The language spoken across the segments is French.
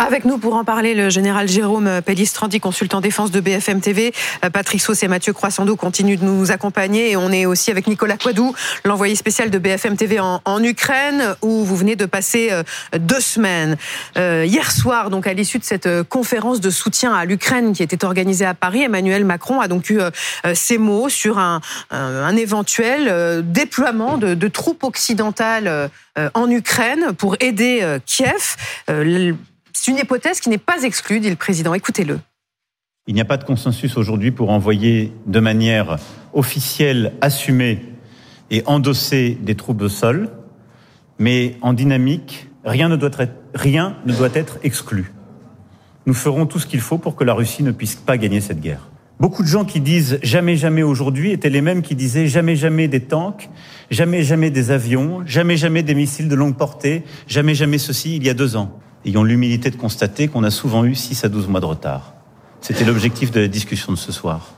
Avec nous pour en parler, le général Jérôme Pellistrandi, consultant défense de BFM TV. Euh, Patrick Sauce et Mathieu Croissando continuent de nous accompagner et on est aussi avec Nicolas Quadou, l'envoyé spécial de BFM TV en, Ukraine, où vous venez de passer euh, deux semaines. Euh, hier soir, donc à l'issue de cette conférence de soutien à l'Ukraine qui était organisée à Paris, Emmanuel Macron a donc eu ces mots sur un, éventuel déploiement de troupes occidentales en Ukraine pour aider Kiev. C'est une hypothèse qui n'est pas exclue, dit le président. Écoutez-le. Il n'y a pas de consensus aujourd'hui pour envoyer de manière officielle, assumée et endossée des troupes au sol, mais en dynamique, rien ne doit être, rien ne doit être exclu. Nous ferons tout ce qu'il faut pour que la Russie ne puisse pas gagner cette guerre. Beaucoup de gens qui disent jamais jamais aujourd'hui étaient les mêmes qui disaient jamais jamais des tanks, jamais jamais des avions, jamais jamais des missiles de longue portée, jamais jamais ceci il y a deux ans ayons l'humilité de constater qu'on a souvent eu 6 à 12 mois de retard. C'était l'objectif de la discussion de ce soir.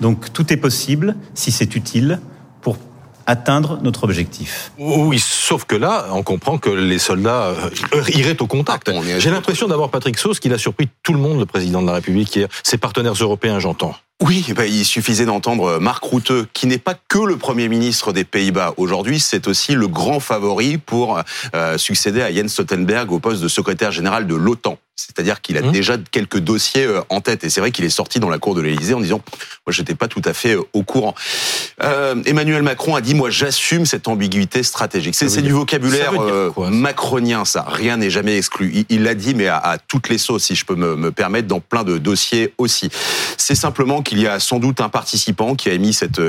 Donc tout est possible si c'est utile pour atteindre notre objectif. Oui, sauf que là, on comprend que les soldats euh, iraient au contact. Ah, J'ai l'impression d'avoir Patrick Sauce qu'il a surpris tout le monde, le président de la République hier, ses partenaires européens, j'entends. Oui, bah, il suffisait d'entendre Marc Rutte, qui n'est pas que le Premier ministre des Pays-Bas aujourd'hui, c'est aussi le grand favori pour euh, succéder à Jens Stoltenberg au poste de secrétaire général de l'OTAN. C'est-à-dire qu'il a mmh. déjà quelques dossiers euh, en tête. Et c'est vrai qu'il est sorti dans la cour de l'Élysée en disant, moi, j'étais pas tout à fait euh, au courant. Euh, Emmanuel Macron a dit, moi, j'assume cette ambiguïté stratégique. C'est du vocabulaire macronien, ça. Rien n'est jamais exclu. Il l'a dit, mais à, toutes les sauces, si je peux me, me permettre, dans plein de dossiers aussi. C'est simplement qu'il y a sans doute un participant qui a émis cette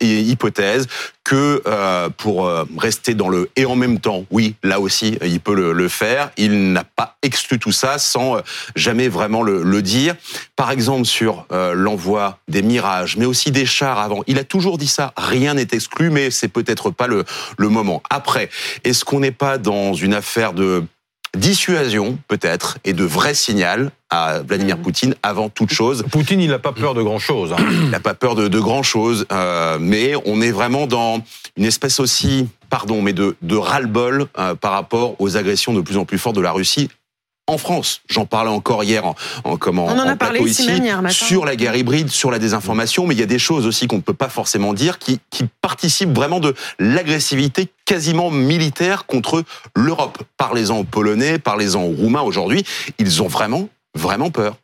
hypothèse que euh, pour rester dans le et en même temps, oui, là aussi, il peut le, le faire. Il n'a pas exclu tout ça sans euh, jamais vraiment le, le dire. Par exemple, sur euh, l'envoi des mirages, mais aussi des chars avant. Il a toujours dit ça. Rien n'est exclu, mais c'est peut-être pas le, le moment. Après, est-ce qu'on n'est pas dans une affaire de dissuasion peut-être et de vrai signal à Vladimir Poutine avant toute chose? Poutine, il n'a pas peur de grand-chose. Hein. Il n'a pas peur de, de grand-chose, euh, mais on est vraiment dans une espèce aussi, pardon, mais de, de ras-le-bol euh, par rapport aux agressions de plus en plus fortes de la Russie en France. J'en parlais encore hier en, en comment On en, a parlé ici, sur la guerre hybride, sur la désinformation, mais il y a des choses aussi qu'on ne peut pas forcément dire qui, qui participent vraiment de l'agressivité quasiment militaire contre l'Europe. Parlez-en aux Polonais, parlez-en aux Roumains aujourd'hui, ils ont vraiment, vraiment peur.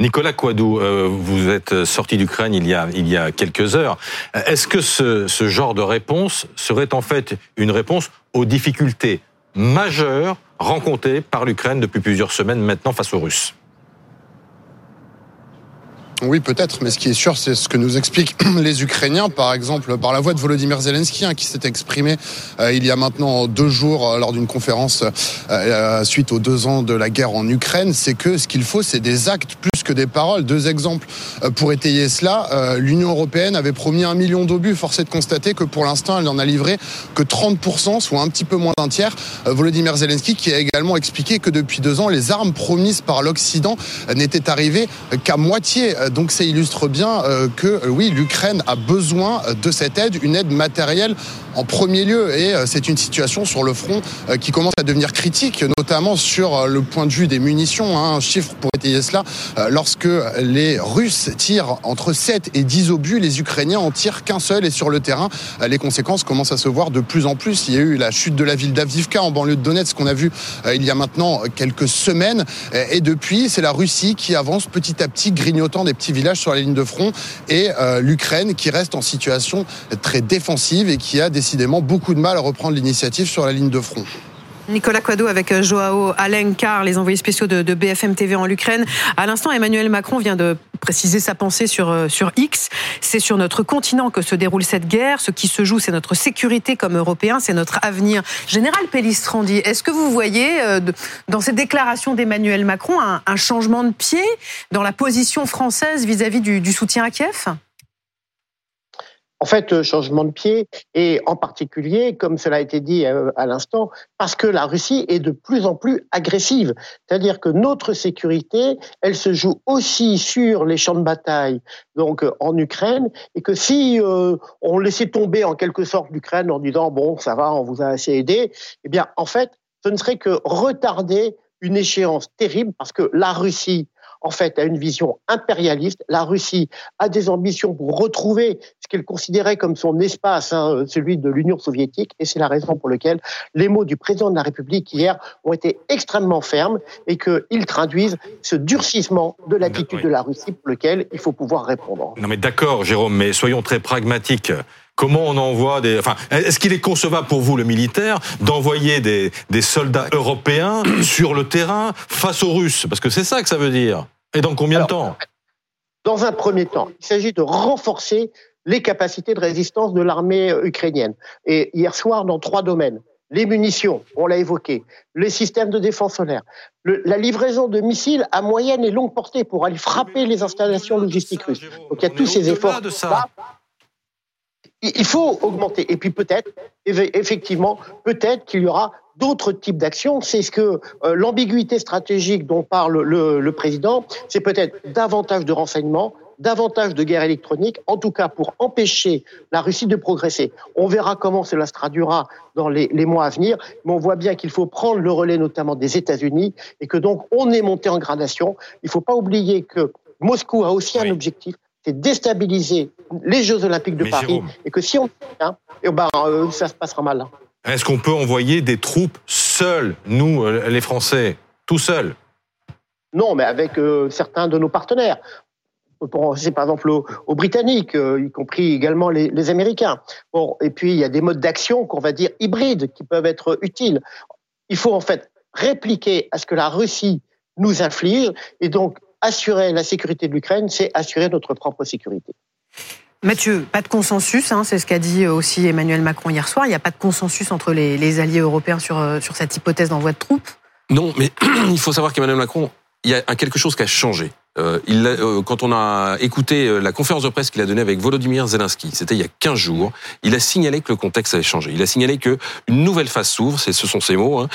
Nicolas Quadou, euh, vous êtes sorti d'Ukraine il y a il y a quelques heures. Est-ce que ce, ce genre de réponse serait en fait une réponse aux difficultés majeures rencontrées par l'Ukraine depuis plusieurs semaines maintenant face aux Russes oui, peut-être, mais ce qui est sûr, c'est ce que nous expliquent les Ukrainiens, par exemple, par la voix de Volodymyr Zelensky, hein, qui s'est exprimé euh, il y a maintenant deux jours euh, lors d'une conférence euh, suite aux deux ans de la guerre en Ukraine, c'est que ce qu'il faut, c'est des actes plus que des paroles. Deux exemples pour étayer cela. L'Union européenne avait promis un million d'obus. Force est de constater que pour l'instant, elle n'en a livré que 30%, soit un petit peu moins d'un tiers. Volodymyr Zelensky qui a également expliqué que depuis deux ans, les armes promises par l'Occident n'étaient arrivées qu'à moitié donc ça illustre bien euh, que euh, oui, l'Ukraine a besoin de cette aide, une aide matérielle en premier lieu. Et euh, c'est une situation sur le front qui commence à devenir critique, notamment sur le point de vue des munitions. Hein. Un chiffre pour étayer cela, lorsque les Russes tirent entre 7 et 10 obus, les Ukrainiens en tirent qu'un seul. Et sur le terrain, les conséquences commencent à se voir de plus en plus. Il y a eu la chute de la ville d'Avdivka en banlieue de Donetsk qu'on a vu il y a maintenant quelques semaines. Et depuis, c'est la Russie qui avance petit à petit, grignotant des petits villages sur la ligne de front et euh, l'Ukraine qui reste en situation très défensive et qui a décidément beaucoup de mal à reprendre l'initiative sur la ligne de front. Nicolas Quado avec euh, Joao Alencar, les envoyés spéciaux de, BFM TV en Ukraine. À l'instant, Emmanuel Macron vient de préciser sa pensée sur, euh, sur X. C'est sur notre continent que se déroule cette guerre. Ce qui se joue, c'est notre sécurité comme Européens, c'est notre avenir. Général Pellistrandi, est-ce que vous voyez euh, dans ces déclarations d'Emmanuel Macron un, changement de pied dans la position française vis-à-vis du, du soutien à Kiev? En fait, euh, changement de pied, et en particulier, comme cela a été dit euh, à l'instant, parce que la Russie est de plus en plus agressive. C'est-à-dire que notre sécurité, elle se joue aussi sur les champs de bataille, donc euh, en Ukraine, et que si on laissait tomber en quelque sorte l'Ukraine en disant bon, ça va, on vous a assez aidé, eh bien, en fait, ce ne serait que retarder une échéance terrible parce que la Russie en fait, a une vision impérialiste. La Russie a des ambitions pour retrouver ce qu'elle considérait comme son espace, hein, celui de l'Union soviétique, et c'est la raison pour laquelle les mots du président de la République hier ont été extrêmement fermes et qu'ils traduisent ce durcissement de l'attitude de la Russie pour lequel il faut pouvoir répondre. Non mais d'accord, Jérôme, mais soyons très pragmatiques. Comment on envoie des... Enfin, est-ce qu'il est concevable pour vous, le militaire, d'envoyer des, des soldats européens sur le terrain face aux Russes? Parce que c'est ça que ça veut dire. Et dans combien de temps? Dans un premier temps, il s'agit de renforcer les capacités de résistance de l'armée euh, ukrainienne. Et hier soir, dans trois domaines. Les munitions, on l'a évoqué, les systèmes de défense solaire, la livraison de missiles à moyenne et longue portée pour aller frapper les installations logistiques russes. Donc il y a tous ces efforts. De ça il faut augmenter. Et puis peut-être, effectivement, peut-être qu'il y aura d'autres types d'actions. C'est ce que euh, l'ambiguïté stratégique dont parle le, le président, c'est peut-être davantage de renseignements, davantage de guerre électronique, en tout cas pour empêcher la Russie de progresser. On verra comment cela se traduira dans les, les mois à venir, mais on voit bien qu'il faut prendre le relais notamment des États-Unis et que donc on est monté en gradation. Il ne faut pas oublier que Moscou a aussi un objectif, c'est déstabiliser les Jeux Olympiques de Paris et que si on hein, et ben, euh, ça se passera mal. Est-ce qu'on peut envoyer des troupes seuls, nous, euh, les Français, tout seuls? Non, mais avec euh, certains de nos partenaires. On peut penser par exemple aux, Britanniques, y compris également les, les, Américains. Bon, et puis il y a des modes d'action qu'on va dire hybrides qui peuvent être utiles. Il faut en fait répliquer à ce que la Russie nous inflige et donc assurer la sécurité de l'Ukraine, c'est assurer notre propre sécurité. Mathieu, pas de consensus, hein, c'est ce qu'a dit aussi Emmanuel Macron hier soir. Il n'y a pas de consensus entre les, les alliés européens sur, euh, sur cette hypothèse d'envoi de troupes? Non, mais il faut savoir qu'Emmanuel Macron, il y a quelque chose qui a changé. Euh, euh, quand on a écouté euh, la conférence de presse qu'il a donnée avec Volodymyr Zelensky, c'était il y a 15 jours, il a signalé que le contexte avait changé. Il a signalé que une nouvelle phase s'ouvre, ce sont ses mots. Hein.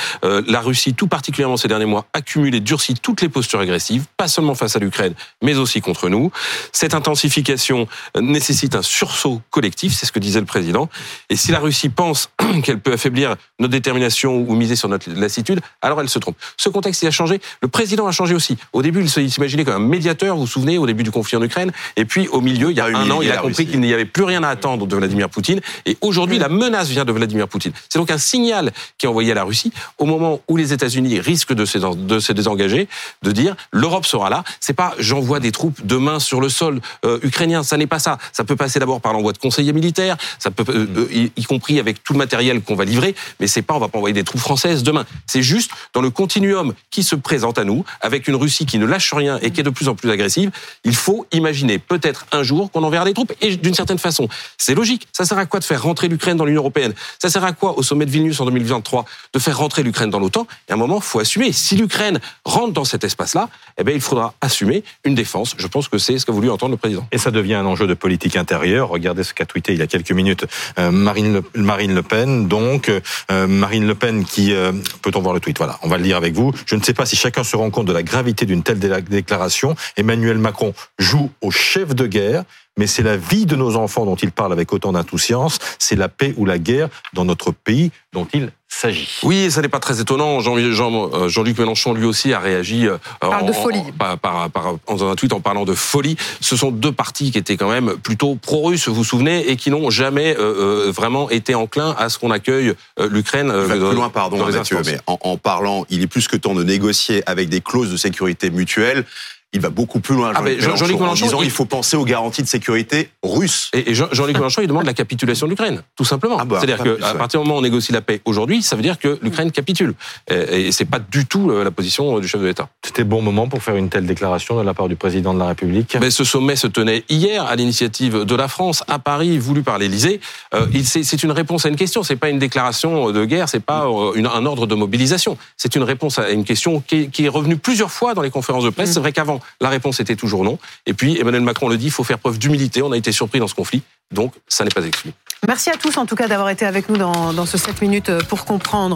La Russie, tout particulièrement ces derniers mois, accumule et durcit toutes les postures agressives, pas seulement face à l'Ukraine, mais aussi contre nous. Cette intensification nécessite un sursaut collectif, c'est ce que disait le président. Et si la Russie pense qu'elle peut affaiblir notre détermination ou miser sur notre lassitude, alors elle se trompe. Ce contexte, il a changé. Le président a changé aussi. Au début, il s'imaginait comme un médiateur, vous vous souvenez, au début du conflit en Ukraine. Et puis, au milieu, il y a un an, il a compris qu'il n'y avait plus rien à attendre de Vladimir Poutine. Et aujourd'hui, la menace vient de Vladimir Poutine. C'est donc un signal qui est envoyé à la Russie au moment où les États-Unis risquent de se, désengager, de dire l'Europe sera là. C'est pas j'envoie des troupes demain sur le sol euh, ukrainien. Ça n'est pas ça. Ça peut passer d'abord par l'envoi de conseillers militaires, ça peut, euh, euh, y, y, compris avec tout le matériel qu'on va livrer. Mais c'est pas on va pas envoyer des troupes françaises demain. C'est juste dans le continuum qui se présente à nous, avec une Russie qui ne lâche rien et qui est de plus en plus agressive, il faut imaginer peut-être un jour qu'on enverra des troupes. Et d'une certaine façon, c'est logique. Ça sert à quoi de faire rentrer l'Ukraine dans l'Union européenne? Ça sert à quoi au sommet de Vilnius en 2023 de faire rentrer l'Ukraine dans l'OTAN? Et à un moment, faut assumer. Si l'Ukraine rentre dans cet espace-là, eh bien, il faudra assumer une défense. Je pense que c'est ce qu'a voulu entendre le président. Et ça devient un enjeu de politique intérieure. Regardez ce qu'a tweeté il y a quelques minutes euh, Marine, le, Marine Le Pen. Donc, euh, Marine Le Pen qui... Euh, Peut-on voir le tweet? Voilà, on va le lire avec vous. Je ne sais pas si chacun se rend compte de la gravité d'une telle déclaration. Emmanuel Macron joue au chef de guerre, mais c'est la vie de nos enfants dont il parle avec autant d'insouciance, c'est la paix ou la guerre dans notre pays dont il s'agit. Oui, ça n'est pas très étonnant. Jean-Luc Jean, Jean Mélenchon, lui aussi, a réagi en, de folie. Par, par, par, dans un tweet en parlant de folie. Ce sont deux partis qui étaient quand même plutôt pro-russes, vous vous souvenez, et qui n'ont jamais euh, vraiment été enclins à ce qu'on accueille euh, l'Ukraine. Euh, plus loin, pardon, Mathieu, mais en, en parlant, il est plus que temps de négocier avec des clauses de sécurité mutuelle il va beaucoup plus loin. Ah Jean-Luc Jean Mélenchon, en disant il... il faut penser aux garanties de sécurité russes. Et, Jean-Luc Mélenchon, il demande la capitulation de l'Ukraine, tout simplement. Ah bah, C'est-à-dire qu'à partir du moment où on négocie la paix aujourd'hui, ça veut dire que l'Ukraine capitule. Et, et c'est pas du tout la position du chef de l'État. C'était bon moment pour faire une telle déclaration de la part du président de la République. Mais ce sommet se tenait hier à l'initiative de la France à Paris, voulu par l'Élysée. Euh, c'est une réponse à une question. C'est pas une déclaration de guerre. C'est pas euh, une, un ordre de mobilisation. C'est une réponse à une question qui est, qui est revenue plusieurs fois dans les conférences de presse. C'est vrai qu'avant la réponse était toujours non. Et puis Emmanuel Macron le dit, il faut faire preuve d'humilité. On a été surpris dans ce conflit, donc ça n'est pas exclu. Merci à tous en tout cas d'avoir été avec nous dans, ce 7 minutes pour comprendre.